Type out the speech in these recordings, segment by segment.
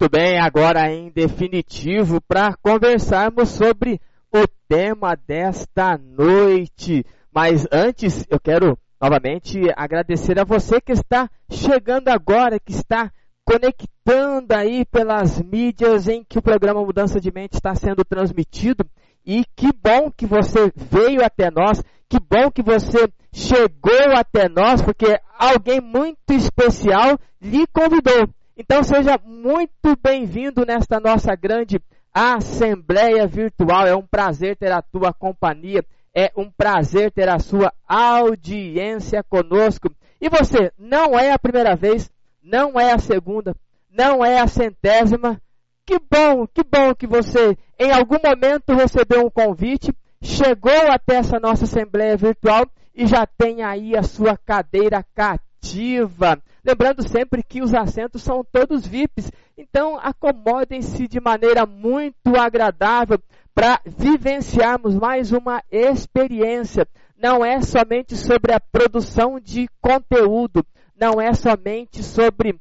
Muito bem, agora em definitivo, para conversarmos sobre o tema desta noite. Mas antes, eu quero novamente agradecer a você que está chegando agora, que está conectando aí pelas mídias em que o programa Mudança de Mente está sendo transmitido. E que bom que você veio até nós, que bom que você chegou até nós, porque alguém muito especial lhe convidou. Então seja muito bem-vindo nesta nossa grande Assembleia Virtual. É um prazer ter a tua companhia, é um prazer ter a sua audiência conosco. E você, não é a primeira vez, não é a segunda, não é a centésima. Que bom, que bom que você em algum momento recebeu um convite, chegou até essa nossa Assembleia Virtual e já tem aí a sua cadeira cativa. Lembrando sempre que os assentos são todos VIPs, então acomodem-se de maneira muito agradável para vivenciarmos mais uma experiência. Não é somente sobre a produção de conteúdo, não é somente sobre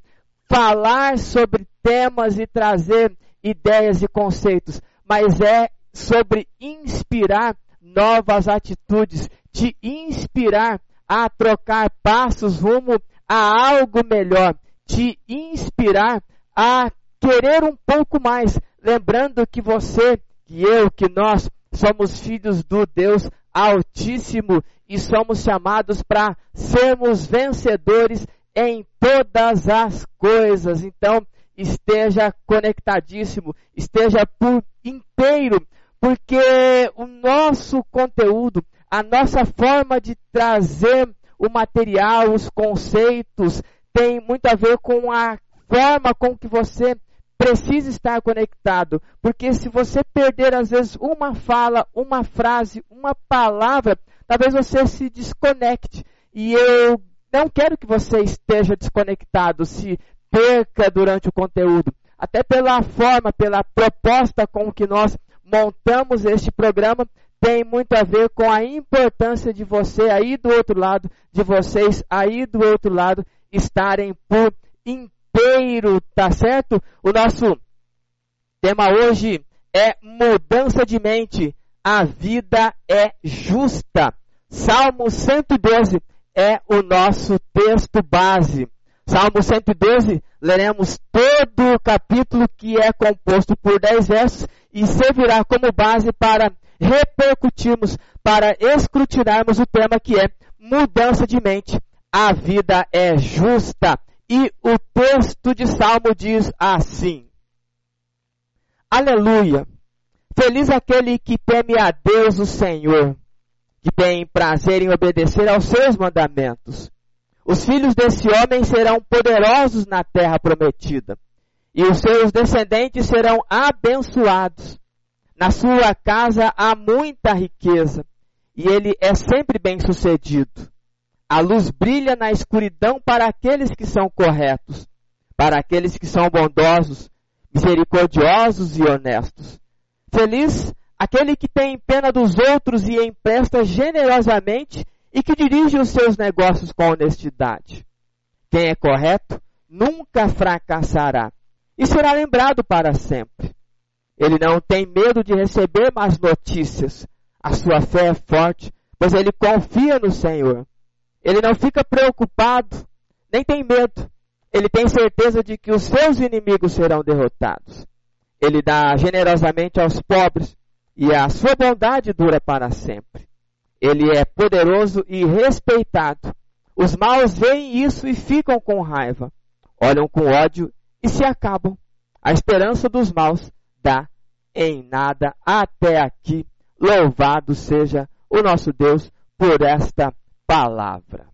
falar sobre temas e trazer ideias e conceitos, mas é sobre inspirar novas atitudes, te inspirar a trocar passos rumo a algo melhor, te inspirar a querer um pouco mais, lembrando que você, que eu, que nós somos filhos do Deus Altíssimo e somos chamados para sermos vencedores em todas as coisas. Então, esteja conectadíssimo, esteja por inteiro, porque o nosso conteúdo, a nossa forma de trazer o material, os conceitos, tem muito a ver com a forma com que você precisa estar conectado. Porque se você perder, às vezes, uma fala, uma frase, uma palavra, talvez você se desconecte. E eu não quero que você esteja desconectado, se perca durante o conteúdo. Até pela forma, pela proposta com que nós montamos este programa, tem muito a ver com a importância de você aí do outro lado, de vocês aí do outro lado estarem por inteiro, tá certo? O nosso tema hoje é mudança de mente. A vida é justa. Salmo 112 é o nosso texto base. Salmo 112, leremos todo o capítulo que é composto por 10 versos e servirá como base para repercutirmos, para escrutinarmos o tema que é mudança de mente. A vida é justa. E o texto de Salmo diz assim: Aleluia! Feliz aquele que teme a Deus o Senhor, que tem prazer em obedecer aos seus mandamentos. Os filhos desse homem serão poderosos na terra prometida, e os seus descendentes serão abençoados. Na sua casa há muita riqueza, e ele é sempre bem sucedido. A luz brilha na escuridão para aqueles que são corretos, para aqueles que são bondosos, misericordiosos e honestos. Feliz aquele que tem pena dos outros e empresta generosamente e que dirige os seus negócios com honestidade. Quem é correto nunca fracassará e será lembrado para sempre. Ele não tem medo de receber más notícias. A sua fé é forte, pois ele confia no Senhor. Ele não fica preocupado, nem tem medo. Ele tem certeza de que os seus inimigos serão derrotados. Ele dá generosamente aos pobres e a sua bondade dura para sempre. Ele é poderoso e respeitado. Os maus veem isso e ficam com raiva. Olham com ódio e se acabam. A esperança dos maus dá em nada até aqui. Louvado seja o nosso Deus por esta palavra.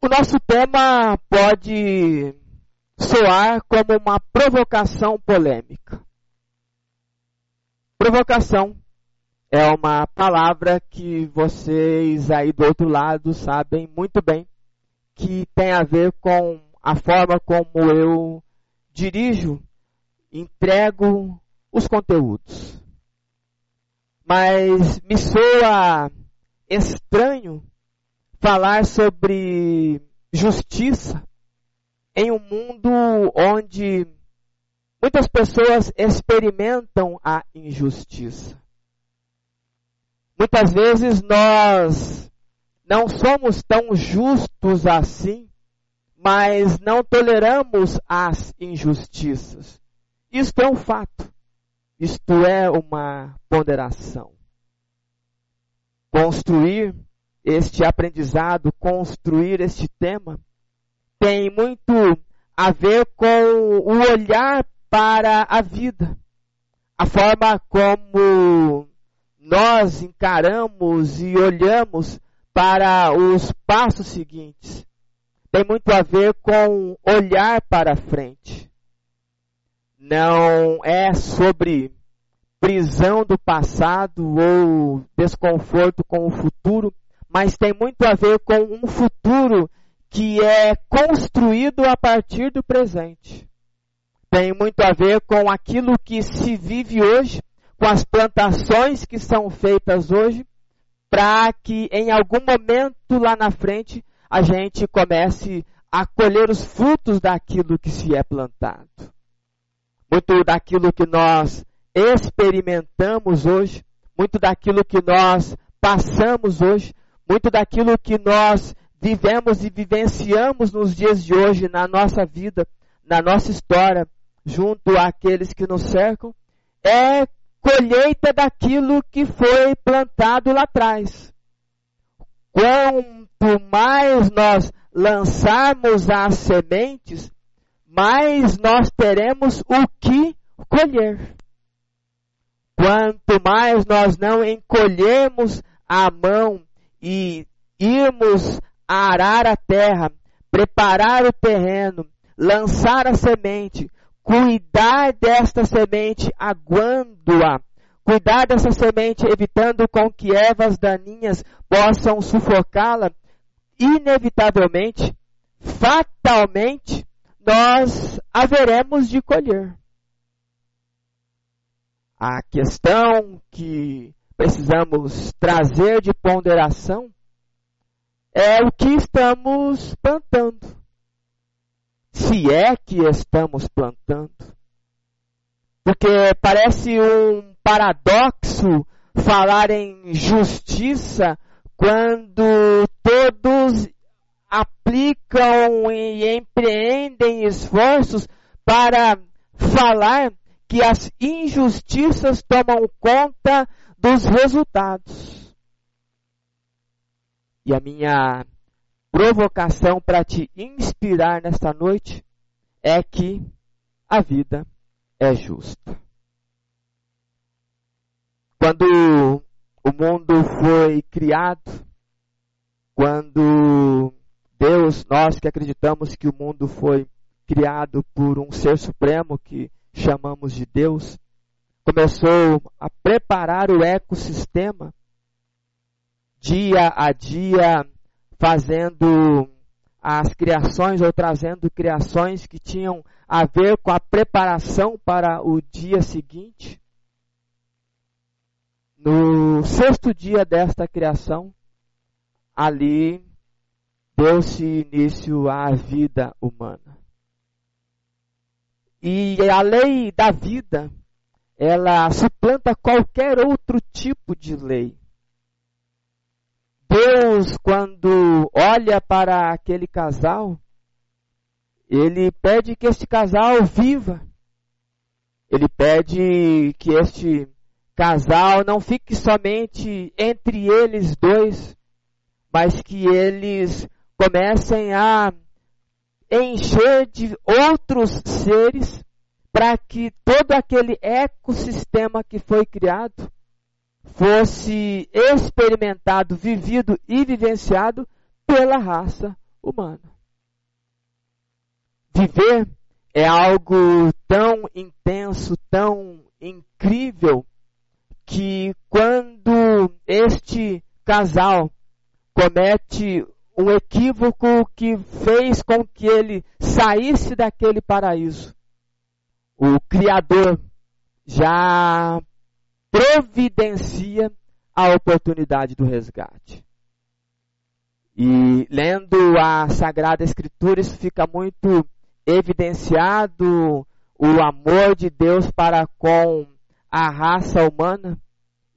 O nosso tema pode soar como uma provocação polêmica. Provocação é uma palavra que vocês aí do outro lado sabem muito bem que tem a ver com a forma como eu dirijo, entrego os conteúdos. Mas me soa estranho falar sobre justiça em um mundo onde muitas pessoas experimentam a injustiça. Muitas vezes nós não somos tão justos assim, mas não toleramos as injustiças. Isto é um fato. Isto é uma ponderação. Construir este aprendizado, construir este tema, tem muito a ver com o olhar para a vida. A forma como nós encaramos e olhamos para os passos seguintes. Tem muito a ver com olhar para frente. Não é sobre prisão do passado ou desconforto com o futuro, mas tem muito a ver com um futuro que é construído a partir do presente. Tem muito a ver com aquilo que se vive hoje com as plantações que são feitas hoje, para que em algum momento lá na frente a gente comece a colher os frutos daquilo que se é plantado. Muito daquilo que nós experimentamos hoje, muito daquilo que nós passamos hoje, muito daquilo que nós vivemos e vivenciamos nos dias de hoje na nossa vida, na nossa história, junto àqueles que nos cercam, é colheita daquilo que foi plantado lá atrás. Quanto mais nós lançarmos as sementes, mais nós teremos o que colher. Quanto mais nós não encolhermos a mão e irmos arar a terra, preparar o terreno, lançar a semente, cuidar desta semente, aguando-a, cuidar dessa semente, evitando com que ervas daninhas possam sufocá-la, inevitavelmente, fatalmente, nós haveremos de colher. A questão que precisamos trazer de ponderação é o que estamos plantando se é que estamos plantando. Porque parece um paradoxo falar em justiça quando todos aplicam e empreendem esforços para falar que as injustiças tomam conta dos resultados. E a minha provocação para te inspirar nesta noite é que a vida é justa. Quando o mundo foi criado, quando Deus, nós que acreditamos que o mundo foi criado por um ser supremo que chamamos de Deus, começou a preparar o ecossistema dia a dia, fazendo as criações ou trazendo criações que tinham a ver com a preparação para o dia seguinte. No sexto dia desta criação, ali deu-se início à vida humana. E a lei da vida, ela suplanta qualquer outro tipo de lei. Deus, quando olha para aquele casal, ele pede que este casal viva. Ele pede que este casal não fique somente entre eles dois, mas que eles comecem a encher de outros seres para que todo aquele ecossistema que foi criado fosse experimentado, vivido e vivenciado pela raça humana. Viver é algo tão intenso, tão incrível, que quando este casal comete um equívoco que fez com que ele saísse daquele paraíso. O Criador já providencia a oportunidade do resgate. E lendo a Sagrada Escritura, isso fica muito evidenciado o amor de Deus para com a raça humana.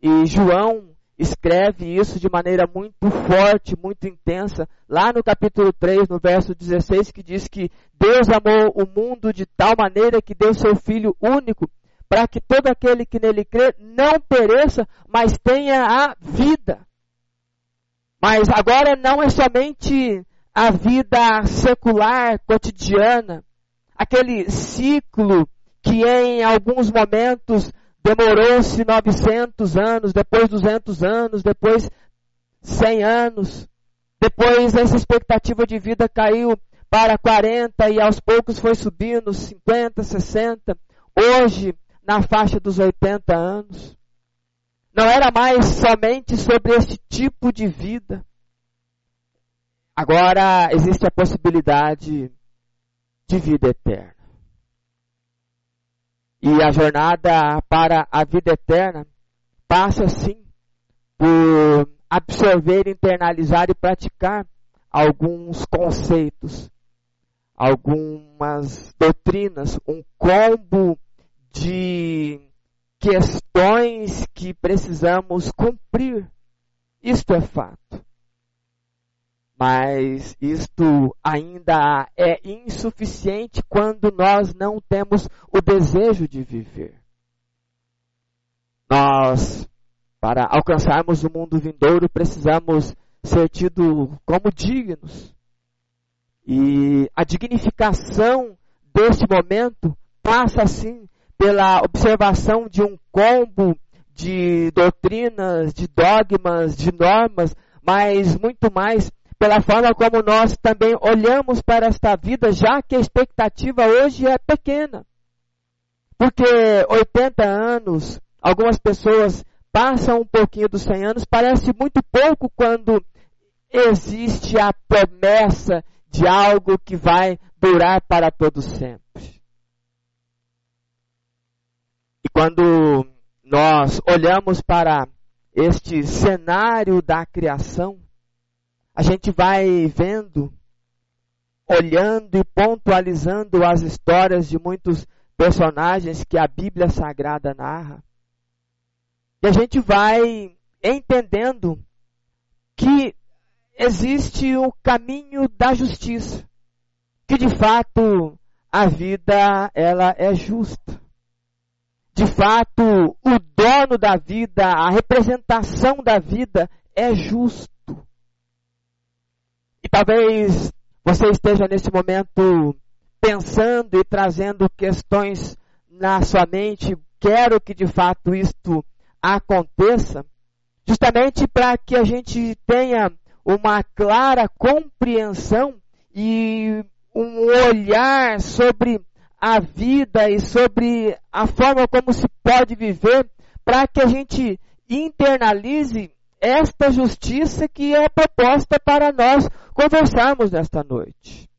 E João escreve isso de maneira muito forte, muito intensa, lá no capítulo 3, no verso 16, que diz que Deus amou o mundo de tal maneira que deu seu Filho único, para que todo aquele que nele crê não pereça, mas tenha a vida. Mas agora não é somente a vida secular, cotidiana, aquele ciclo que em alguns momentos Demorou-se 900 anos, depois 200 anos, depois 100 anos. Depois essa expectativa de vida caiu para 40 e aos poucos foi subindo 50, 60. Hoje, na faixa dos 80 anos. Não era mais somente sobre esse tipo de vida. Agora existe a possibilidade de vida eterna. E a jornada para a vida eterna passa sim por absorver, internalizar e praticar alguns conceitos, algumas doutrinas, um combo de questões que precisamos cumprir. Isto é fato. Mas isto ainda é insuficiente quando nós não temos o desejo de viver. Nós, para alcançarmos o mundo vindouro, precisamos ser tidos como dignos. E a dignificação deste momento passa assim pela observação de um combo de doutrinas, de dogmas, de normas, mas muito mais pela forma como nós também olhamos para esta vida, já que a expectativa hoje é pequena. Porque 80 anos, algumas pessoas passam um pouquinho dos 100 anos, parece muito pouco quando existe a promessa de algo que vai durar para todo sempre. E quando nós olhamos para este cenário da criação, a gente vai vendo, olhando e pontualizando as histórias de muitos personagens que a Bíblia Sagrada narra. E a gente vai entendendo que existe o caminho da justiça, que de fato a vida ela é justa. De fato, o dono da vida, a representação da vida é justo. Talvez você esteja nesse momento pensando e trazendo questões na sua mente, quero que de fato isto aconteça, justamente para que a gente tenha uma clara compreensão e um olhar sobre a vida e sobre a forma como se pode viver para que a gente internalize esta justiça que é proposta para nós conversarmos nesta noite.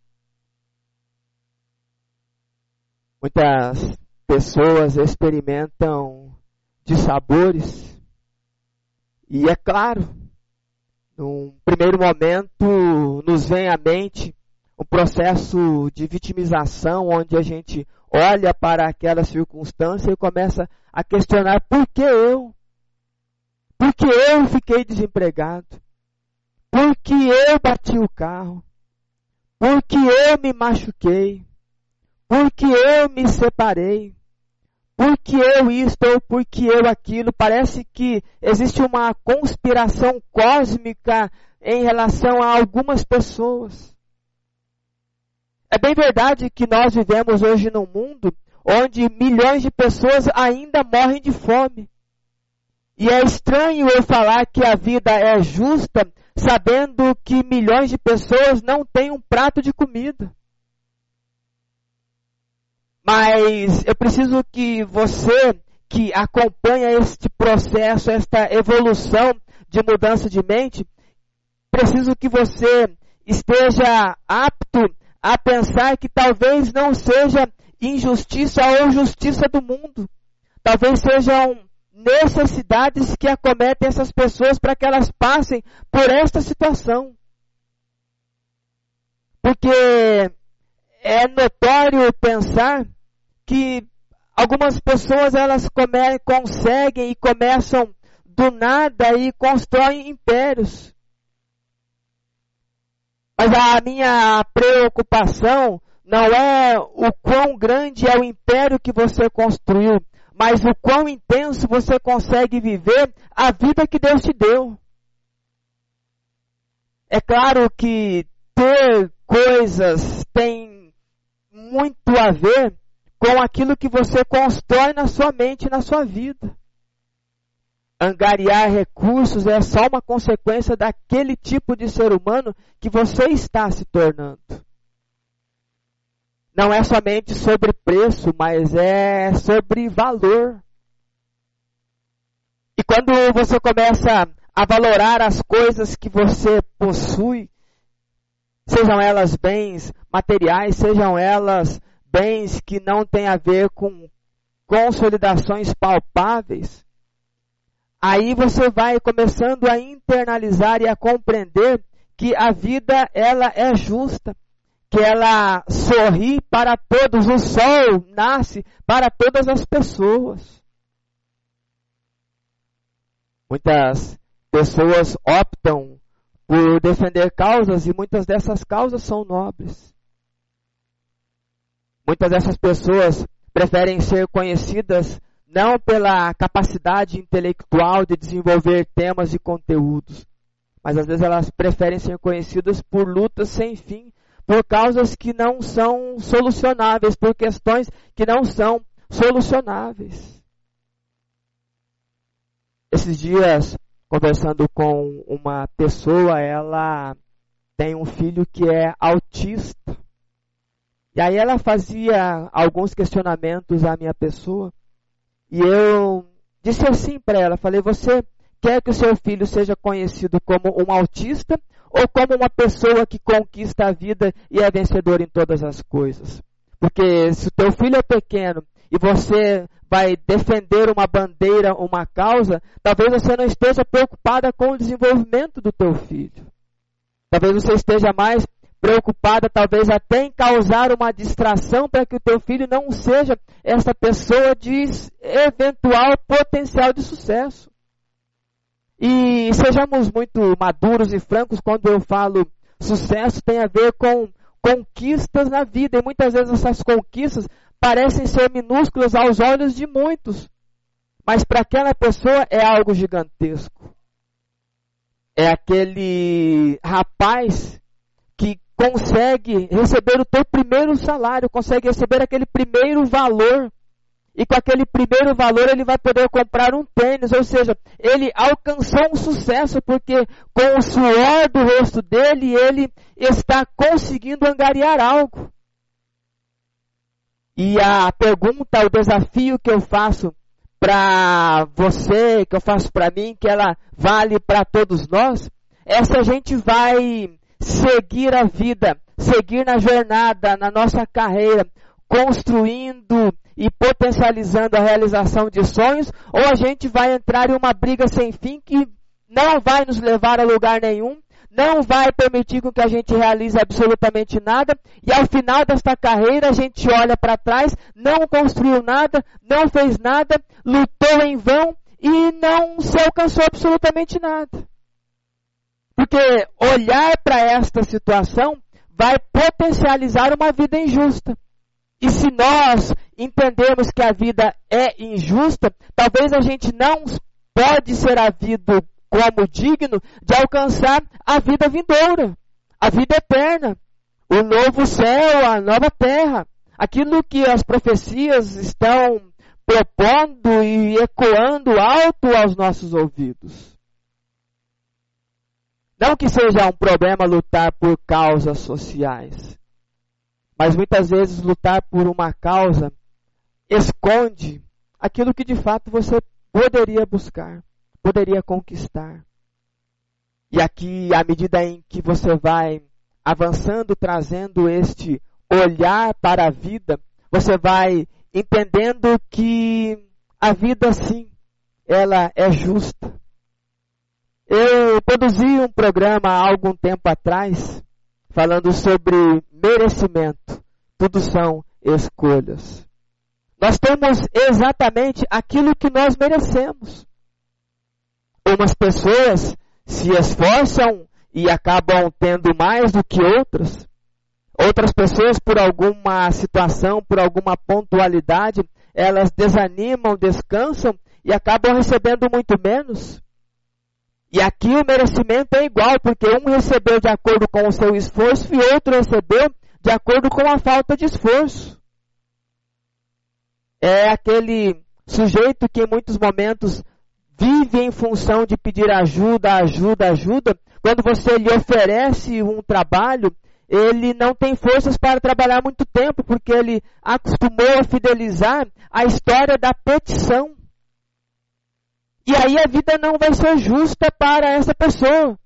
Muitas pessoas experimentam de sabores e é claro, num primeiro momento nos vem à mente um processo de vitimização onde a gente olha para aquela circunstância e começa a questionar por que eu? Por que eu fiquei desempregado? Por que eu bati o carro? Por que eu me machuquei? Por que eu me separei? Por que eu isto ou por que eu aquilo? Parece que existe uma conspiração cósmica em relação a algumas pessoas. É bem verdade que nós vivemos hoje num mundo onde milhões de pessoas ainda morrem de fome. E é estranho eu falar que a vida é justa, sabendo que milhões de pessoas não têm um prato de comida. Mas eu preciso que você que acompanha este processo, esta evolução de mudança de mente, preciso que você esteja apto a pensar que talvez não seja injustiça ou justiça do mundo. Talvez sejam necessidades que acometem essas pessoas para que elas passem por esta situação. Porque é notório pensar que algumas pessoas elas come, conseguem e começam do nada e constroem impérios. Mas a minha preocupação não é o quão grande é o império que você construiu, mas o quão intenso você consegue viver a vida que Deus te deu. É claro que ter coisas tem muito a ver com aquilo que você constrói na sua mente na sua vida. Angariar recursos é só uma consequência daquele tipo de ser humano que você está se tornando. Não é somente sobre preço, mas é sobre valor. E quando você começa a valorar as coisas que você possui, sejam elas bens materiais, sejam elas bens que não têm a ver com consolidações palpáveis, aí você vai começando a internalizar e a compreender que a vida ela é justa, que ela sorri para todos, o sol nasce para todas as pessoas. Muitas pessoas optam por defender causas e muitas dessas causas são nobres. Muitas dessas pessoas preferem ser conhecidas não pela capacidade intelectual de desenvolver temas e conteúdos, mas às vezes elas preferem ser conhecidas por lutas sem fim, por causas que não são solucionáveis, por questões que não são solucionáveis. Esses dias, conversando com uma pessoa, ela tem um filho que é autista. E aí ela fazia alguns questionamentos à minha pessoa. E eu disse assim para ela, falei, você quer que o seu filho seja conhecido como um autista ou como uma pessoa que conquista a vida e é vencedor em todas as coisas? Porque se o teu filho é pequeno e você vai defender uma bandeira, uma causa, talvez você não esteja preocupada com o desenvolvimento do teu filho. Talvez você esteja mais preocupada talvez até em causar uma distração para que o teu filho não seja essa pessoa de eventual potencial de sucesso. E sejamos muito maduros e francos quando eu falo sucesso tem a ver com conquistas na vida. E muitas vezes essas conquistas parecem ser minúsculas aos olhos de muitos. Mas para aquela pessoa é algo gigantesco. É aquele rapaz consegue receber o teu primeiro salário, consegue receber aquele primeiro valor. E com aquele primeiro valor ele vai poder comprar um tênis, ou seja, ele alcançou um sucesso porque com o suor do rosto dele ele está conseguindo angariar algo. E a pergunta, o desafio que eu faço para você, que eu faço para mim, que ela vale para todos nós, é se a gente vai seguir a vida, seguir na jornada, na nossa carreira, construindo e potencializando a realização de sonhos, ou a gente vai entrar em uma briga sem fim que não vai nos levar a lugar nenhum, não vai permitir que a gente realize absolutamente nada, e ao final desta carreira a gente olha para trás, não construiu nada, não fez nada, lutou em vão e não se alcançou absolutamente nada. Porque olhar para esta situação vai potencializar uma vida injusta. E se nós entendemos que a vida é injusta, talvez a gente não pode ser havido como digno de alcançar a vida vindoura, a vida eterna, o novo céu, a nova terra, aquilo que as profecias estão propondo e ecoando alto aos nossos ouvidos. Não que seja um problema lutar por causas sociais, mas muitas vezes lutar por uma causa esconde aquilo que de fato você poderia buscar, poderia conquistar. E aqui, à medida em que você vai avançando, trazendo este olhar para a vida, você vai entendendo que a vida sim, ela é justa. Eu produzi um programa há algum tempo atrás falando sobre merecimento. Tudo são escolhas. Nós temos exatamente aquilo que nós merecemos. Umas pessoas se esforçam e acabam tendo mais do que outras. Outras pessoas, por alguma situação, por alguma pontualidade, elas desanimam, descansam e acabam recebendo muito menos. E aqui o merecimento é igual, porque um recebeu de acordo com o seu esforço e outro recebeu de acordo com a falta de esforço. É aquele sujeito que em muitos momentos vive em função de pedir ajuda, ajuda, ajuda. Quando você lhe oferece um trabalho, ele não tem forças para trabalhar muito tempo, porque ele acostumou a fidelizar a história da petição. E aí a vida não vai ser justa para essa pessoa.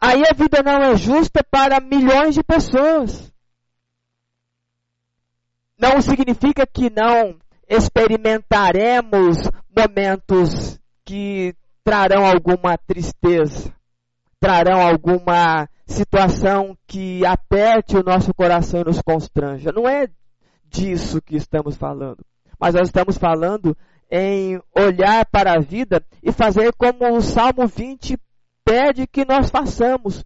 Aí a vida não é justa para milhões de pessoas. Não significa que não experimentaremos momentos que trarão alguma tristeza, trarão alguma situação que aperte o nosso coração e nos constranja. Não é disso que estamos falando. Mas nós estamos falando em olhar para a vida e fazer como o Salmo 20 pede que nós façamos.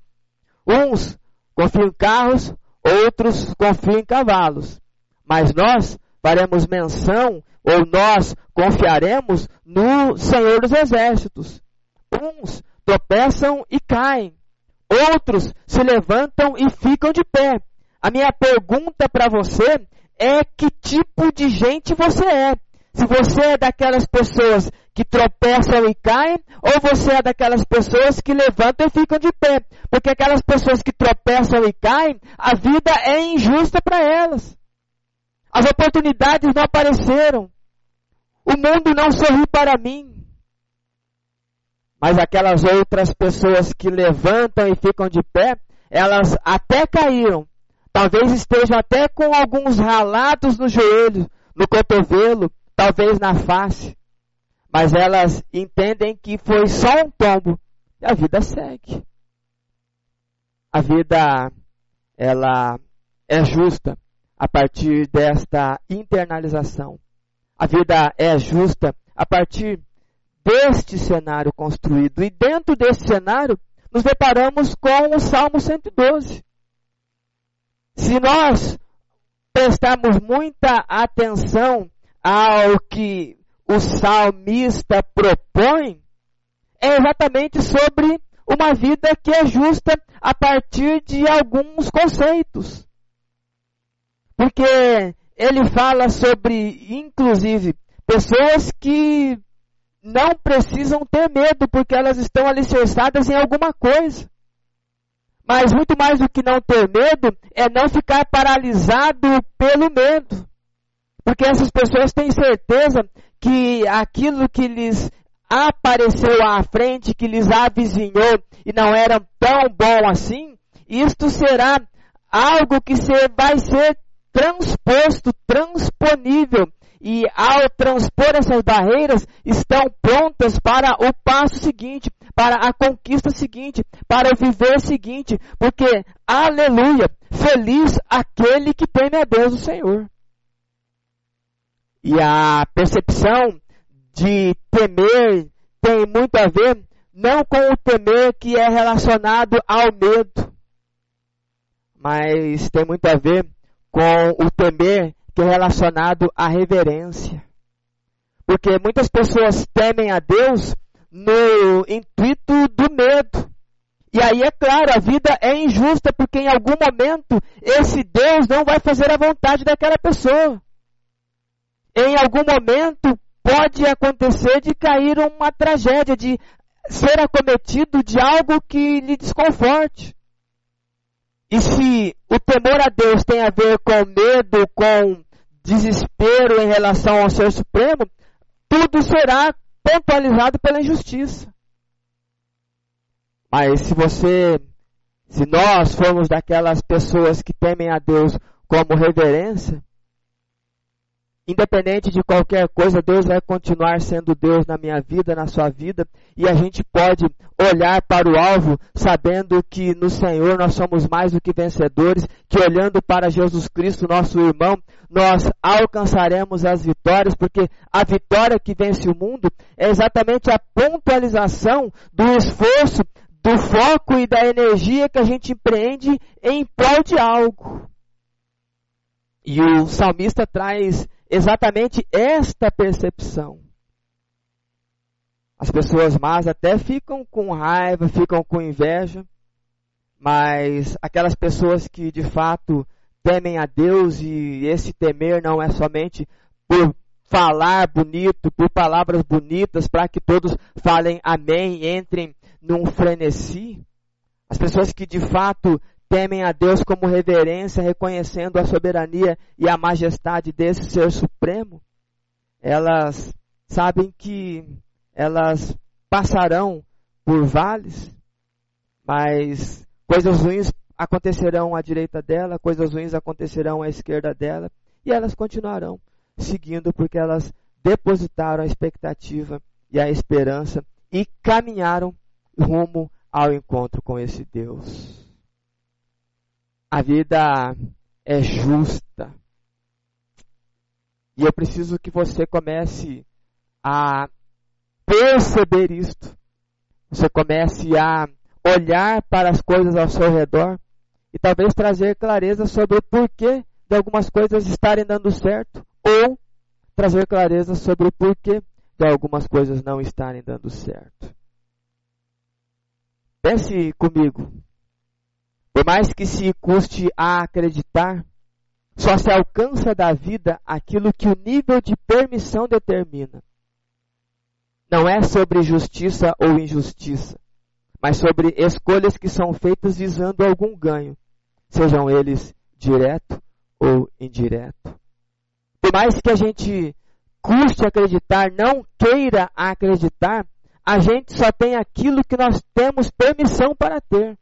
Uns confiam em carros, outros confiam em cavalos. Mas nós faremos menção, ou nós confiaremos no Senhor dos Exércitos. Uns tropeçam e caem, outros se levantam e ficam de pé. A minha pergunta para você é que tipo de gente você é. Se você é daquelas pessoas que tropeçam e caem, ou você é daquelas pessoas que levantam e ficam de pé. Porque aquelas pessoas que tropeçam e caem, a vida é injusta para elas. As oportunidades não apareceram. O mundo não sorri para mim. Mas aquelas outras pessoas que levantam e ficam de pé, elas até caíram. Talvez estejam até com alguns ralados no joelho, no cotovelo, talvez na face, mas elas entendem que foi só um tombo e a vida segue. A vida ela é justa a partir desta internalização. A vida é justa a partir deste cenário construído. E dentro desse cenário, nos deparamos com o Salmo 112. Se nós prestarmos muita atenção ao que o salmista propõe é exatamente sobre uma vida que é justa a partir de alguns conceitos. Porque ele fala sobre, inclusive, pessoas que não precisam ter medo porque elas estão alicerçadas em alguma coisa. Mas muito mais do que não ter medo é não ficar paralisado pelo medo. Porque essas pessoas têm certeza que aquilo que lhes apareceu à frente, que lhes avizinhou e não era tão bom assim, isto será algo que vai ser transposto, transponível. E ao transpor essas barreiras, estão prontas para o passo seguinte, para a conquista seguinte, para o viver seguinte. Porque, aleluia, feliz aquele que teme a Deus o Senhor. E a percepção de temer tem muito a ver não com o temer que é relacionado ao medo, mas tem muito a ver com o temer que é relacionado à reverência. Porque muitas pessoas temem a Deus no intuito do medo. E aí é claro, a vida é injusta porque em algum momento esse Deus não vai fazer a vontade daquela pessoa. Em algum momento pode acontecer de cair uma tragédia, de ser acometido de algo que lhe desconforte. E se o temor a Deus tem a ver com medo, com desespero em relação ao Ser Supremo, tudo será pontualizado pela injustiça. Mas se você, se nós formos daquelas pessoas que temem a Deus como reverência, Independente de qualquer coisa, Deus vai continuar sendo Deus na minha vida, na sua vida, e a gente pode olhar para o alvo sabendo que no Senhor nós somos mais do que vencedores, que olhando para Jesus Cristo, nosso irmão, nós alcançaremos as vitórias, porque a vitória que vence o mundo é exatamente a pontualização do esforço, do foco e da energia que a gente empreende em prol de algo. E o salmista traz exatamente esta percepção. As pessoas más até ficam com raiva, ficam com inveja, mas aquelas pessoas que de fato temem a Deus e esse temer não é somente por falar bonito, por palavras bonitas, para que todos falem amém, entrem num frenesi. As pessoas que de fato temem a Deus como reverência, reconhecendo a soberania e a majestade desse ser supremo, elas sabem que elas passarão por vales, mas coisas ruins acontecerão à direita dela, coisas ruins acontecerão à esquerda dela, e elas continuarão seguindo porque elas depositaram a expectativa e a esperança e caminharam rumo ao encontro com esse Deus. A vida é justa. E eu preciso que você comece a perceber isto. Você comece a olhar para as coisas ao seu redor e talvez trazer clareza sobre o porquê de algumas coisas estarem dando certo ou trazer clareza sobre o porquê de algumas coisas não estarem dando certo. Pense comigo. Por mais que se custe a acreditar, só se alcança da vida aquilo que o nível de permissão determina. Não é sobre justiça ou injustiça, mas sobre escolhas que são feitas visando algum ganho, sejam eles direto ou indireto. Por mais que a gente custe acreditar, não queira acreditar, a gente só tem aquilo que nós temos permissão para ter.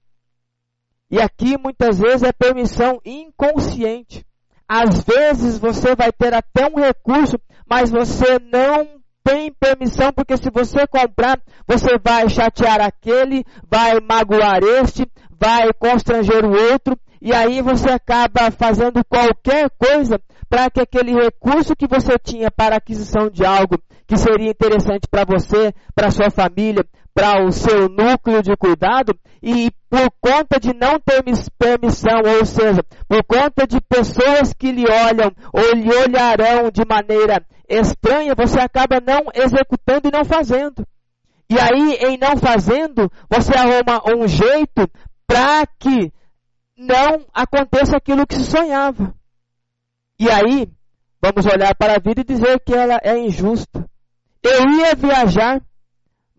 E aqui muitas vezes é permissão inconsciente. Às vezes você vai ter até um recurso, mas você não tem permissão, porque se você comprar, você vai chatear aquele, vai magoar este, vai constranger o outro, e aí você acaba fazendo qualquer coisa para que aquele recurso que você tinha para aquisição de algo que seria interessante para você, para sua família, para o seu núcleo de cuidado e por conta de não ter permissão, ou seja, por conta de pessoas que lhe olham ou lhe olharão de maneira estranha, você acaba não executando e não fazendo. E aí, em não fazendo, você arruma um jeito para que não aconteça aquilo que se sonhava. E aí, vamos olhar para a vida e dizer que ela é injusta. Eu ia viajar,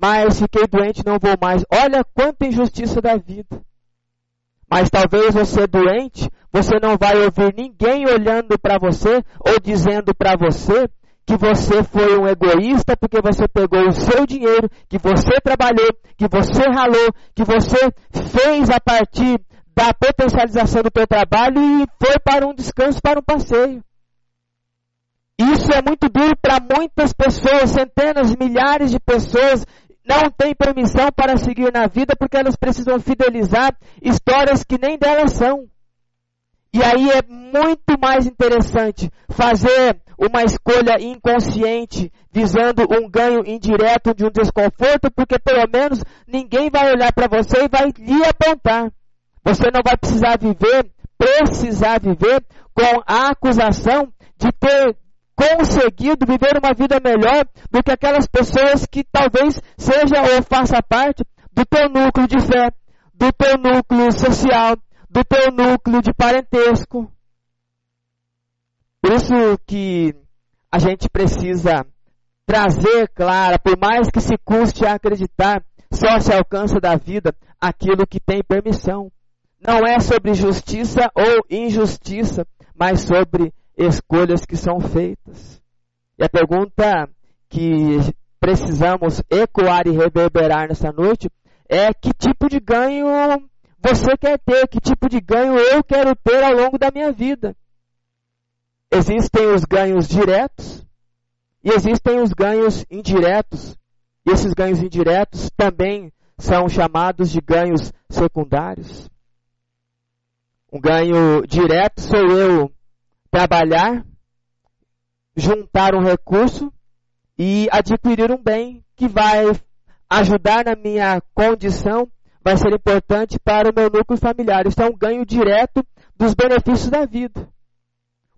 mas fiquei doente, não vou mais. Olha quanta injustiça da vida. Mas talvez você doente, você não vai ouvir ninguém olhando para você ou dizendo para você que você foi um egoísta porque você pegou o seu dinheiro, que você trabalhou, que você ralou, que você fez a partir da potencialização do teu trabalho e foi para um descanso, para um passeio. Isso é muito duro para muitas pessoas, centenas, milhares de pessoas não têm permissão para seguir na vida porque elas precisam fidelizar histórias que nem delas são. E aí é muito mais interessante fazer uma escolha inconsciente, visando um ganho indireto de um desconforto, porque pelo menos ninguém vai olhar para você e vai lhe apontar. Você não vai precisar viver, precisar viver com a acusação de ter conseguido viver uma vida melhor do que aquelas pessoas que talvez seja ou faça parte do teu núcleo de fé, do teu núcleo social, do teu núcleo de parentesco. Por isso que a gente precisa trazer clara, por mais que se custe a acreditar, só se alcança da vida aquilo que tem permissão. Não é sobre justiça ou injustiça, mas sobre escolhas que são feitas. E a pergunta que precisamos ecoar e reverberar nessa noite é que tipo de ganho você quer ter, que tipo de ganho eu quero ter ao longo da minha vida. Existem os ganhos diretos e existem os ganhos indiretos. E esses ganhos indiretos também são chamados de ganhos secundários. Um ganho direto sou eu trabalhar, juntar um recurso e adquirir um bem que vai ajudar na minha condição, vai ser importante para o meu núcleo familiar. Isso é um ganho direto dos benefícios da vida.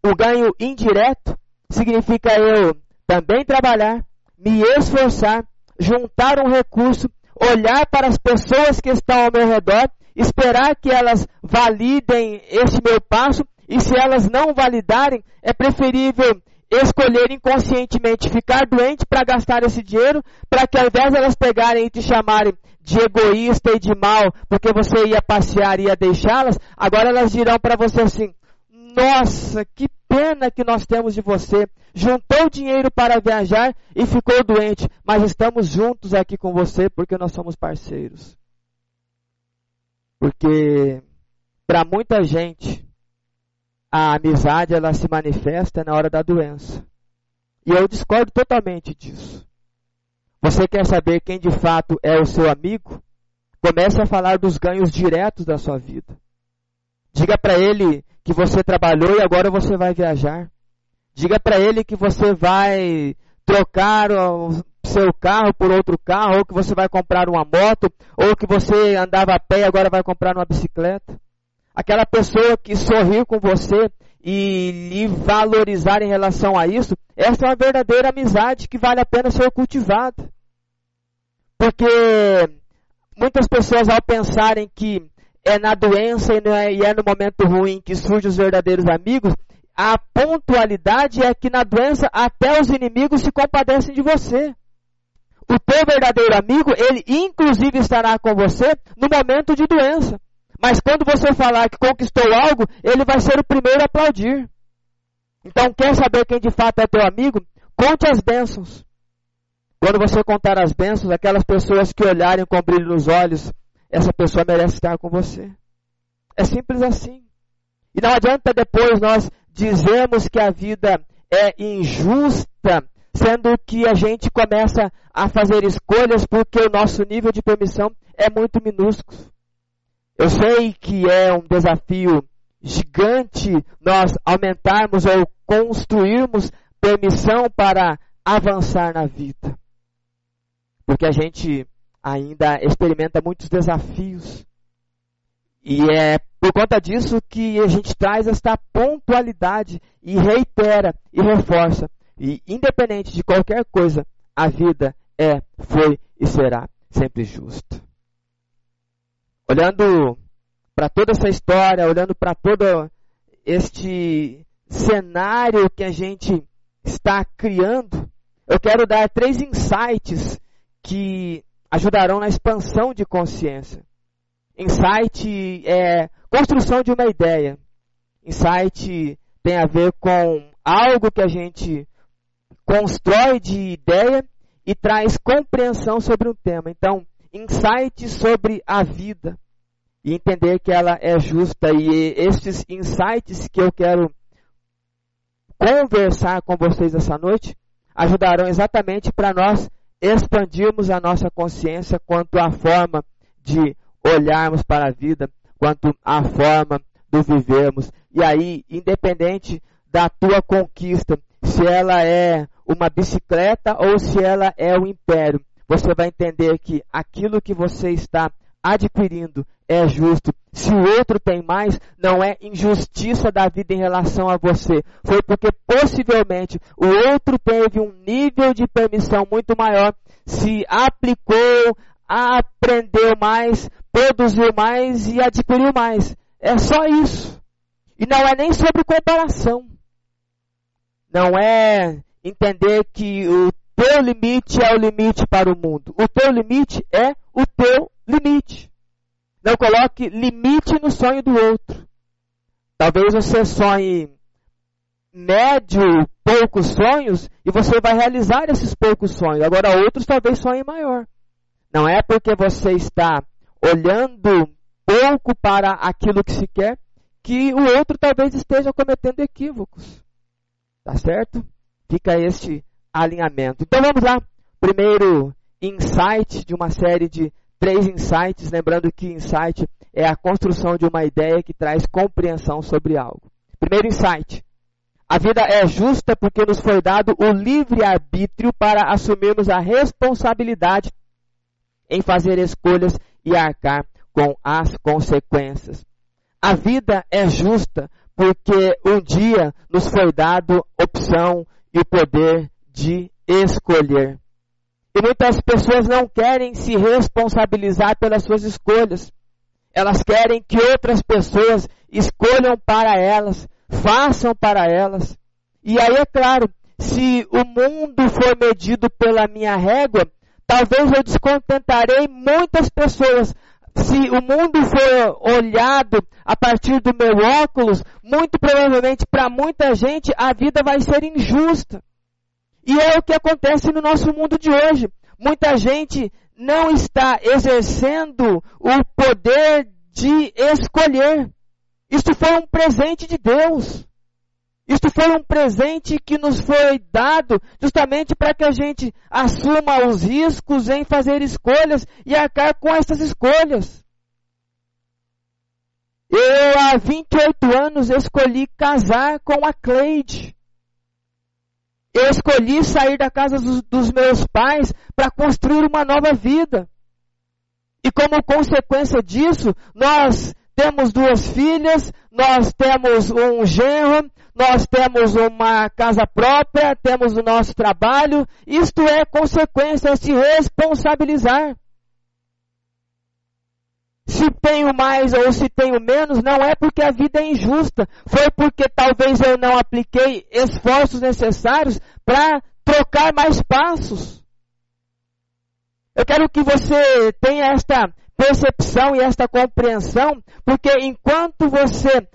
O ganho indireto significa eu também trabalhar, me esforçar, juntar um recurso, olhar para as pessoas que estão ao meu redor, esperar que elas validem esse meu passo e se elas não validarem, é preferível escolher inconscientemente ficar doente para gastar esse dinheiro, para que ao invés elas pegarem e te chamarem de egoísta e de mal, porque você ia passear e ia deixá-las, agora elas dirão para você assim: Nossa, que pena que nós temos de você. Juntou dinheiro para viajar e ficou doente, mas estamos juntos aqui com você porque nós somos parceiros. Porque para muita gente, a amizade ela se manifesta na hora da doença. E eu discordo totalmente disso. Você quer saber quem de fato é o seu amigo? Comece a falar dos ganhos diretos da sua vida. Diga para ele que você trabalhou e agora você vai viajar. Diga para ele que você vai trocar o seu carro por outro carro, ou que você vai comprar uma moto, ou que você andava a pé e agora vai comprar uma bicicleta. Aquela pessoa que sorriu com você e lhe valorizar em relação a isso, essa é uma verdadeira amizade que vale a pena ser cultivada. Porque muitas pessoas, ao pensarem que é na doença e, é, e é no momento ruim que surgem os verdadeiros amigos, a pontualidade é que na doença até os inimigos se compadecem de você. O teu verdadeiro amigo, ele inclusive estará com você no momento de doença. Mas quando você falar que conquistou algo, ele vai ser o primeiro a aplaudir. Então, quer saber quem de fato é teu amigo? Conte as bênçãos. Quando você contar as bênçãos, aquelas pessoas que olharem com brilho nos olhos, essa pessoa merece estar com você. É simples assim. E não adianta depois nós dizermos que a vida é injusta, sendo que a gente começa a fazer escolhas porque o nosso nível de permissão é muito minúsculo. Eu sei que é um desafio gigante nós aumentarmos ou construirmos permissão para avançar na vida. Porque a gente ainda experimenta muitos desafios. E é por conta disso que a gente traz esta pontualidade e reitera e reforça. E independente de qualquer coisa, a vida é, foi e será sempre justa olhando para toda essa história, olhando para todo este cenário que a gente está criando, eu quero dar três insights que ajudarão na expansão de consciência. Insight é construção de uma ideia. Insight tem a ver com algo que a gente constrói de ideia e traz compreensão sobre um tema. Então, insight sobre a vida e entender que ela é justa. E esses insights que eu quero conversar com vocês essa noite ajudarão exatamente para nós expandirmos a nossa consciência quanto à forma de olharmos para a vida, quanto à forma do vivermos. E aí, independente da tua conquista, se ela é uma bicicleta ou se ela é o um império, você vai entender que aquilo que você está adquirindo é justo. Se o outro tem mais, não é injustiça da vida em relação a você. Foi porque possivelmente o outro teve um nível de permissão muito maior, se aplicou, aprendeu mais, produziu mais e adquiriu mais. É só isso. E não é nem sobre comparação. Não é entender que o teu limite é o limite para o mundo. O teu limite é o teu limite. Não coloque limite no sonho do outro. Talvez você sonhe médio, poucos sonhos, e você vai realizar esses poucos sonhos. Agora outros talvez sonhem maior. Não é porque você está olhando pouco para aquilo que se quer, que o outro talvez esteja cometendo equívocos. Tá certo? Fica este alinhamento. Então vamos lá. Primeiro insight de uma série de três insights, lembrando que insight é a construção de uma ideia que traz compreensão sobre algo. Primeiro insight. A vida é justa porque nos foi dado o livre arbítrio para assumirmos a responsabilidade em fazer escolhas e arcar com as consequências. A vida é justa porque um dia nos foi dado opção e o poder de escolher. E muitas pessoas não querem se responsabilizar pelas suas escolhas. Elas querem que outras pessoas escolham para elas, façam para elas. E aí é claro, se o mundo for medido pela minha régua, talvez eu descontentarei muitas pessoas. Se o mundo for olhado a partir do meu óculos, muito provavelmente para muita gente a vida vai ser injusta. E é o que acontece no nosso mundo de hoje. Muita gente não está exercendo o poder de escolher. Isto foi um presente de Deus. Isto foi um presente que nos foi dado justamente para que a gente assuma os riscos em fazer escolhas e arcar com essas escolhas. Eu, há 28 anos, escolhi casar com a Cleide. Eu escolhi sair da casa dos, dos meus pais para construir uma nova vida. E como consequência disso, nós temos duas filhas, nós temos um genro, nós temos uma casa própria, temos o nosso trabalho. Isto é consequência, é se responsabilizar. Se tenho mais ou se tenho menos, não é porque a vida é injusta. Foi porque talvez eu não apliquei esforços necessários para trocar mais passos. Eu quero que você tenha esta percepção e esta compreensão, porque enquanto você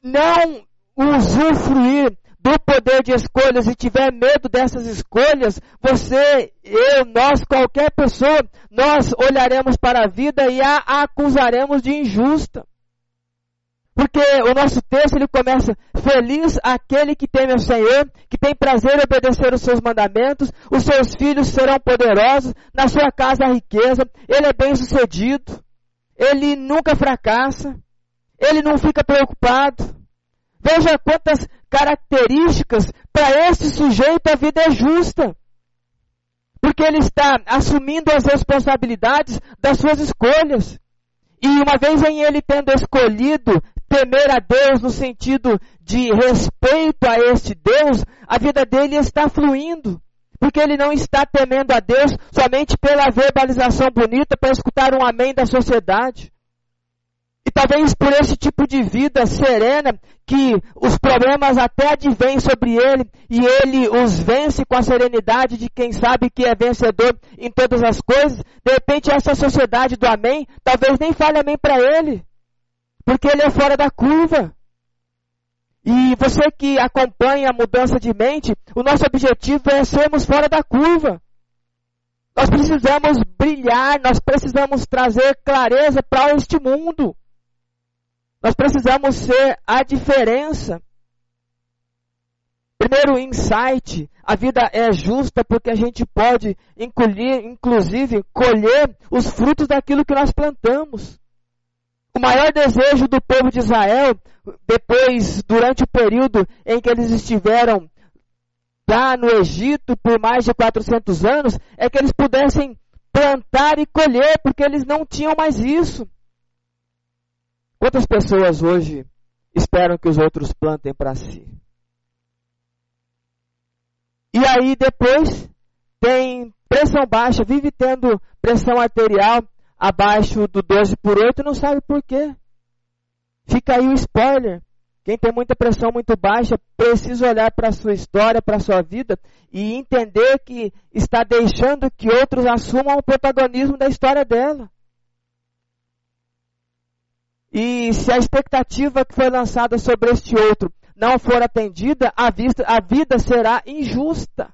não usufruir do poder de escolhas e tiver medo dessas escolhas, você, eu, nós, qualquer pessoa, nós olharemos para a vida e a acusaremos de injusta. Porque o nosso texto ele começa: Feliz aquele que teme ao Senhor, que tem prazer em obedecer os seus mandamentos, os seus filhos serão poderosos, na sua casa há riqueza, ele é bem sucedido, ele nunca fracassa, ele não fica preocupado. Veja quantas características para esse sujeito a vida é justa. Porque ele está assumindo as responsabilidades das suas escolhas. E uma vez em ele tendo escolhido temer a Deus no sentido de respeito a este Deus, a vida dele está fluindo. Porque ele não está temendo a Deus somente pela verbalização bonita, para escutar um amém da sociedade. E talvez por esse tipo de vida serena, que os problemas até advêm sobre ele, e ele os vence com a serenidade de quem sabe que é vencedor em todas as coisas, de repente essa sociedade do amém, talvez nem fale amém para ele, porque ele é fora da curva. E você que acompanha a mudança de mente, o nosso objetivo é sermos fora da curva. Nós precisamos brilhar, nós precisamos trazer clareza para este mundo. Nós precisamos ser a diferença. Primeiro insight, a vida é justa porque a gente pode, incluir, inclusive, colher os frutos daquilo que nós plantamos. O maior desejo do povo de Israel, depois, durante o período em que eles estiveram lá no Egito por mais de 400 anos, é que eles pudessem plantar e colher, porque eles não tinham mais isso. Quantas pessoas hoje esperam que os outros plantem para si? E aí depois tem pressão baixa, vive tendo pressão arterial abaixo do 12 por 8 não sabe por quê. Fica aí o spoiler. Quem tem muita pressão muito baixa precisa olhar para a sua história, para a sua vida e entender que está deixando que outros assumam o protagonismo da história dela. E se a expectativa que foi lançada sobre este outro não for atendida, a, vista, a vida será injusta.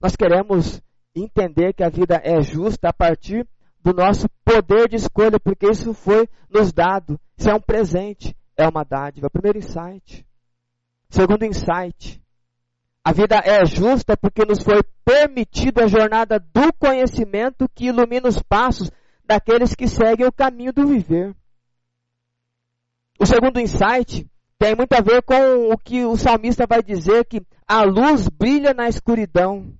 Nós queremos entender que a vida é justa a partir do nosso poder de escolha, porque isso foi nos dado. Isso é um presente, é uma dádiva. Primeiro insight. Segundo insight. A vida é justa porque nos foi permitida a jornada do conhecimento que ilumina os passos daqueles que seguem o caminho do viver. O segundo insight tem muito a ver com o que o salmista vai dizer que a luz brilha na escuridão.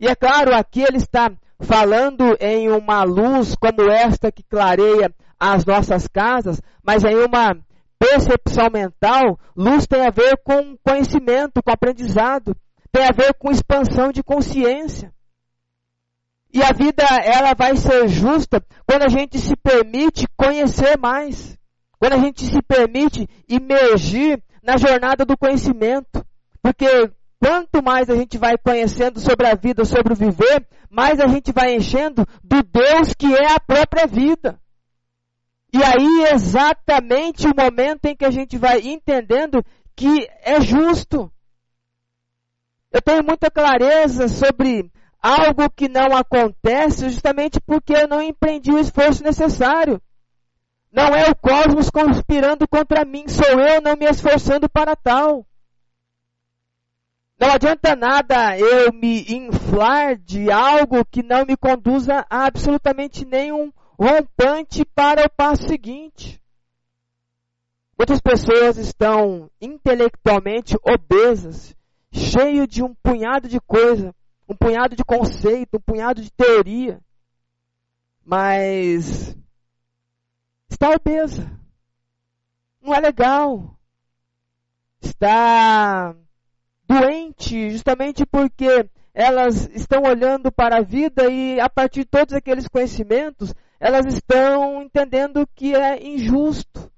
E é claro, aqui ele está falando em uma luz como esta que clareia as nossas casas, mas em uma percepção mental, luz tem a ver com conhecimento, com aprendizado, tem a ver com expansão de consciência. E a vida, ela vai ser justa quando a gente se permite conhecer mais. Quando a gente se permite imergir na jornada do conhecimento. Porque quanto mais a gente vai conhecendo sobre a vida, sobre o viver, mais a gente vai enchendo do Deus que é a própria vida. E aí exatamente o momento em que a gente vai entendendo que é justo. Eu tenho muita clareza sobre algo que não acontece justamente porque eu não empreendi o esforço necessário. Não é o cosmos conspirando contra mim, sou eu não me esforçando para tal. Não adianta nada eu me inflar de algo que não me conduza a absolutamente nenhum rompante para o passo seguinte. Muitas pessoas estão intelectualmente obesas, cheio de um punhado de coisa, um punhado de conceito, um punhado de teoria, mas está obesa. Não é legal. Está doente justamente porque elas estão olhando para a vida e a partir de todos aqueles conhecimentos, elas estão entendendo que é injusto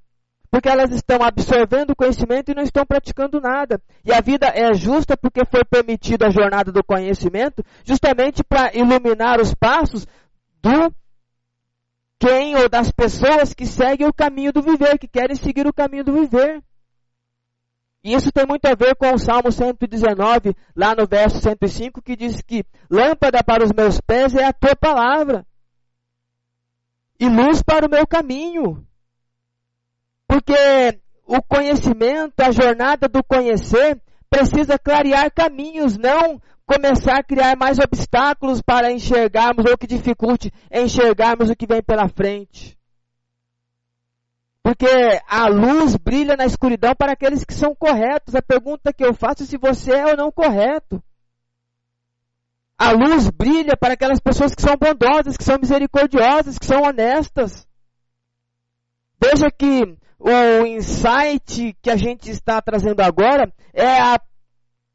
porque elas estão absorvendo conhecimento e não estão praticando nada. E a vida é justa porque foi permitida a jornada do conhecimento, justamente para iluminar os passos do quem ou das pessoas que seguem o caminho do viver, que querem seguir o caminho do viver. E isso tem muito a ver com o Salmo 119, lá no verso 105, que diz que lâmpada para os meus pés é a tua palavra, e luz para o meu caminho. Porque o conhecimento, a jornada do conhecer, precisa clarear caminhos, não começar a criar mais obstáculos para enxergarmos ou que dificulte enxergarmos o que vem pela frente. Porque a luz brilha na escuridão para aqueles que são corretos. A pergunta que eu faço é se você é ou não correto. A luz brilha para aquelas pessoas que são bondosas, que são misericordiosas, que são honestas. Veja que o insight que a gente está trazendo agora é a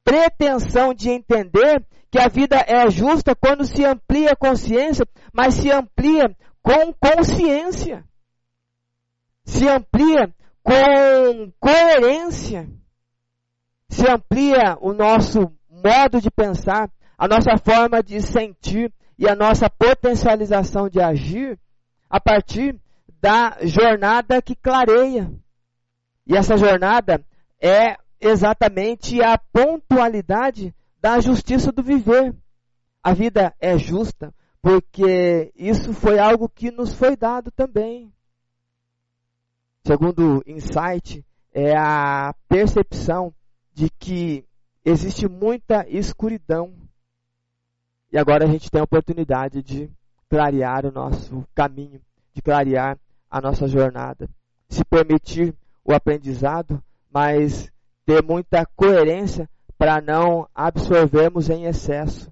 pretensão de entender que a vida é justa quando se amplia a consciência, mas se amplia com consciência, se amplia com coerência, se amplia o nosso modo de pensar, a nossa forma de sentir e a nossa potencialização de agir a partir da jornada que clareia. E essa jornada é exatamente a pontualidade da justiça do viver. A vida é justa porque isso foi algo que nos foi dado também. Segundo insight, é a percepção de que existe muita escuridão. E agora a gente tem a oportunidade de clarear o nosso caminho, de clarear a nossa jornada. Se permitir o aprendizado, mas ter muita coerência para não absorvermos em excesso.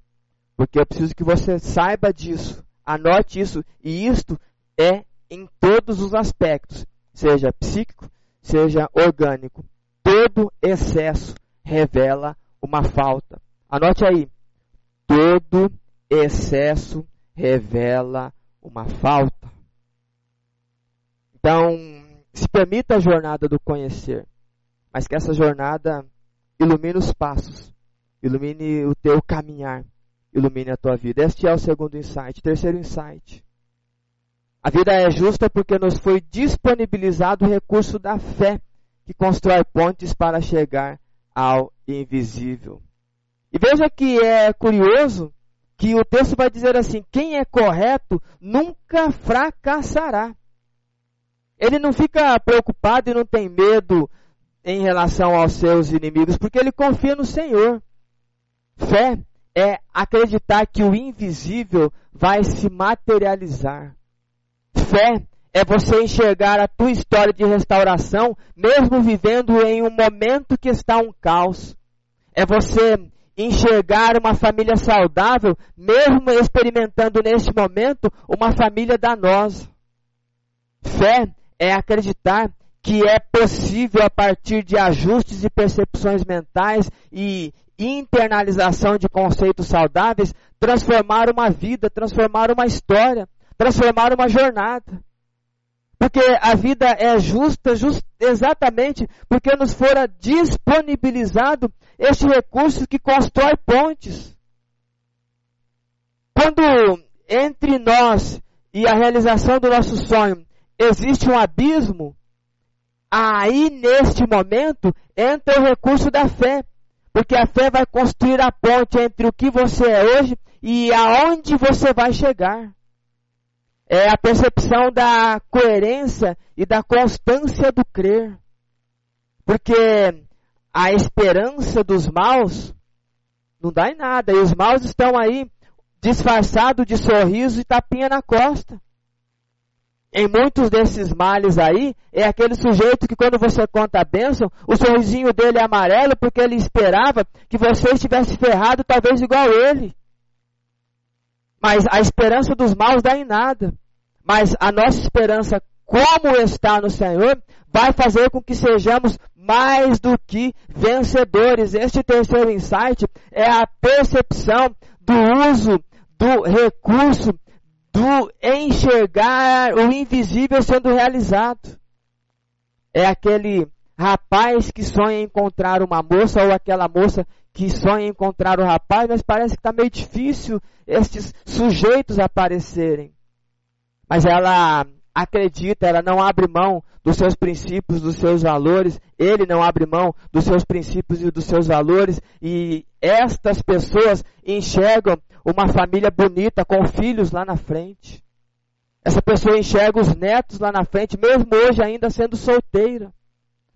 Porque eu preciso que você saiba disso, anote isso, e isto é em todos os aspectos, seja psíquico, seja orgânico. Todo excesso revela uma falta. Anote aí. Todo excesso revela uma falta. Então, se permita a jornada do conhecer, mas que essa jornada ilumine os passos, ilumine o teu caminhar, ilumine a tua vida. Este é o segundo insight. Terceiro insight. A vida é justa porque nos foi disponibilizado o recurso da fé que constrói pontes para chegar ao invisível. E veja que é curioso que o texto vai dizer assim: quem é correto nunca fracassará. Ele não fica preocupado e não tem medo em relação aos seus inimigos, porque ele confia no Senhor. Fé é acreditar que o invisível vai se materializar. Fé é você enxergar a tua história de restauração, mesmo vivendo em um momento que está um caos. É você enxergar uma família saudável, mesmo experimentando neste momento uma família danosa. Fé é acreditar que é possível, a partir de ajustes e percepções mentais e internalização de conceitos saudáveis, transformar uma vida, transformar uma história, transformar uma jornada. Porque a vida é justa just, exatamente porque nos fora disponibilizado este recurso que constrói pontes. Quando entre nós e a realização do nosso sonho existe um abismo, aí neste momento entra o recurso da fé. Porque a fé vai construir a ponte entre o que você é hoje e aonde você vai chegar é a percepção da coerência e da constância do crer. Porque a esperança dos maus não dá em nada. E os maus estão aí disfarçados de sorriso e tapinha na costa. Em muitos desses males aí, é aquele sujeito que quando você conta a bênção, o sorrisinho dele é amarelo porque ele esperava que você estivesse ferrado, talvez igual ele. Mas a esperança dos maus dá em nada. Mas a nossa esperança, como está no Senhor, vai fazer com que sejamos mais do que vencedores. Este terceiro insight é a percepção do uso do recurso, do enxergar o invisível sendo realizado. É aquele rapaz que sonha encontrar uma moça ou aquela moça que sonha encontrar o rapaz, mas parece que está meio difícil estes sujeitos aparecerem. Mas ela acredita, ela não abre mão dos seus princípios, dos seus valores, ele não abre mão dos seus princípios e dos seus valores, e estas pessoas enxergam uma família bonita com filhos lá na frente. Essa pessoa enxerga os netos lá na frente, mesmo hoje ainda sendo solteira,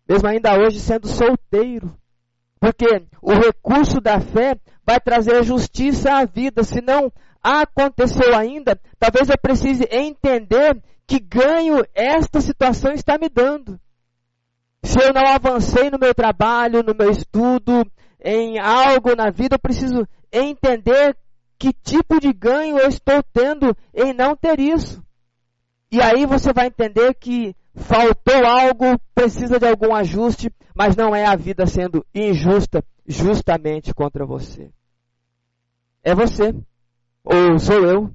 mesmo ainda hoje sendo solteiro. Porque o recurso da fé vai trazer justiça à vida, senão aconteceu ainda, talvez eu precise entender que ganho esta situação está me dando. Se eu não avancei no meu trabalho, no meu estudo, em algo na vida, eu preciso entender que tipo de ganho eu estou tendo em não ter isso. E aí você vai entender que faltou algo, precisa de algum ajuste, mas não é a vida sendo injusta justamente contra você. É você, ou sou eu,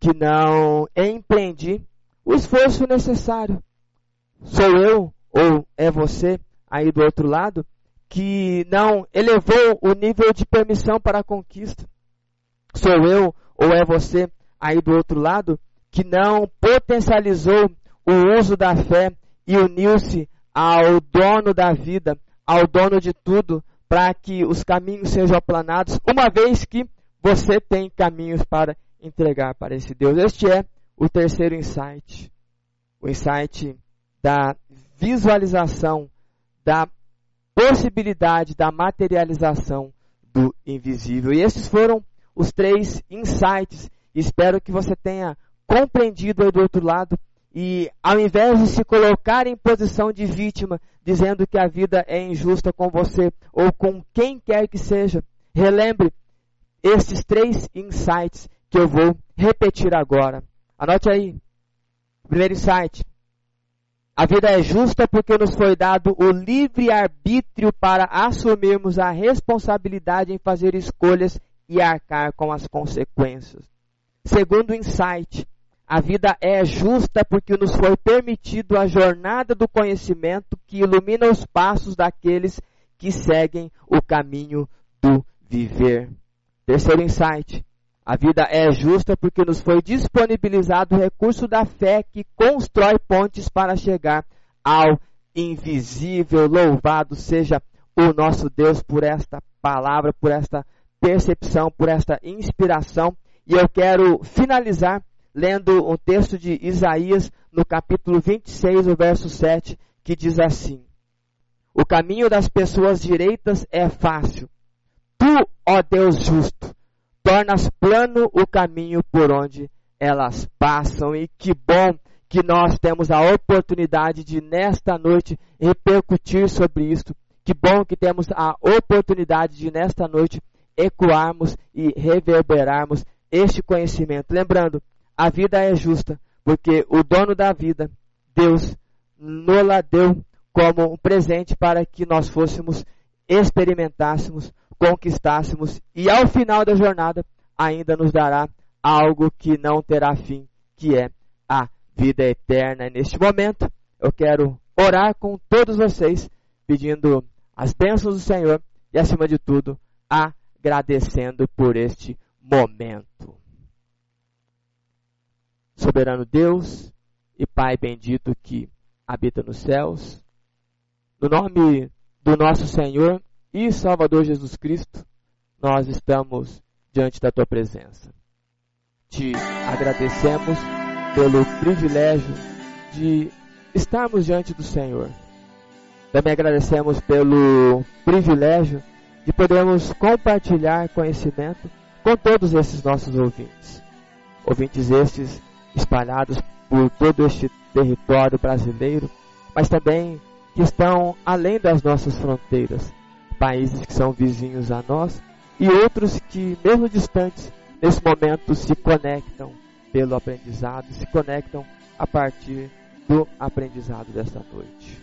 que não empreendi o esforço necessário. Sou eu ou é você aí do outro lado que não elevou o nível de permissão para a conquista. Sou eu ou é você aí do outro lado que não potencializou o uso da fé e uniu-se ao dono da vida, ao dono de tudo, para que os caminhos sejam aplanados, uma vez que você tem caminhos para entregar para esse Deus. Este é o terceiro insight. O insight da visualização, da possibilidade da materialização do invisível. E esses foram os três insights. Espero que você tenha compreendido aí do outro lado e ao invés de se colocar em posição de vítima, dizendo que a vida é injusta com você ou com quem quer que seja, relembre esses três insights que eu vou repetir agora. Anote aí. Primeiro insight. A vida é justa porque nos foi dado o livre arbítrio para assumirmos a responsabilidade em fazer escolhas e arcar com as consequências. Segundo insight, a vida é justa porque nos foi permitido a jornada do conhecimento que ilumina os passos daqueles que seguem o caminho do viver. Terceiro insight. A vida é justa porque nos foi disponibilizado o recurso da fé que constrói pontes para chegar ao invisível. Louvado seja o nosso Deus por esta palavra, por esta percepção, por esta inspiração. E eu quero finalizar lendo um texto de Isaías no capítulo 26, o verso 7, que diz assim: O caminho das pessoas direitas é fácil. Tu, ó Deus justo, tornas plano o caminho por onde elas passam. E que bom que nós temos a oportunidade de, nesta noite, repercutir sobre isso. Que bom que temos a oportunidade de, nesta noite, ecoarmos e reverberarmos este conhecimento. Lembrando, a vida é justa, porque o dono da vida, Deus, nola deu como um presente para que nós fôssemos, experimentássemos, conquistássemos e ao final da jornada ainda nos dará algo que não terá fim, que é a vida eterna. E neste momento, eu quero orar com todos vocês, pedindo as bênçãos do Senhor e, acima de tudo, agradecendo por este momento soberano Deus e Pai bendito que habita nos céus. No nome do nosso Senhor e Salvador Jesus Cristo, nós estamos diante da tua presença. Te agradecemos pelo privilégio de estarmos diante do Senhor. Também agradecemos pelo privilégio de podermos compartilhar conhecimento com todos esses nossos ouvintes. Ouvintes estes espalhados por todo este território brasileiro, mas também que estão além das nossas fronteiras, países que são vizinhos a nós e outros que, mesmo distantes, nesse momento se conectam pelo aprendizado, se conectam a partir do aprendizado desta noite.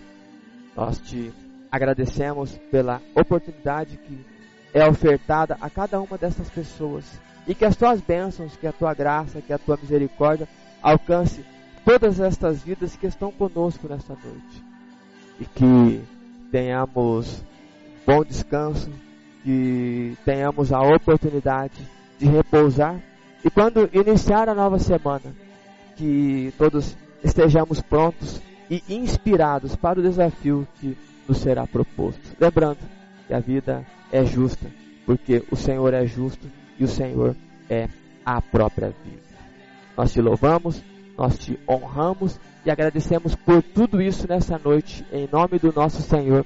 Nós te agradecemos pela oportunidade que é ofertada a cada uma dessas pessoas e que as tuas bênçãos, que a tua graça, que a tua misericórdia alcance todas estas vidas que estão conosco nesta noite. E que tenhamos bom descanso, que tenhamos a oportunidade de repousar e quando iniciar a nova semana, que todos estejamos prontos e inspirados para o desafio que nos será proposto. Lembrando que a vida é justa, porque o Senhor é justo e o Senhor é a própria vida. Nós te louvamos, nós te honramos e agradecemos por tudo isso nessa noite, em nome do nosso Senhor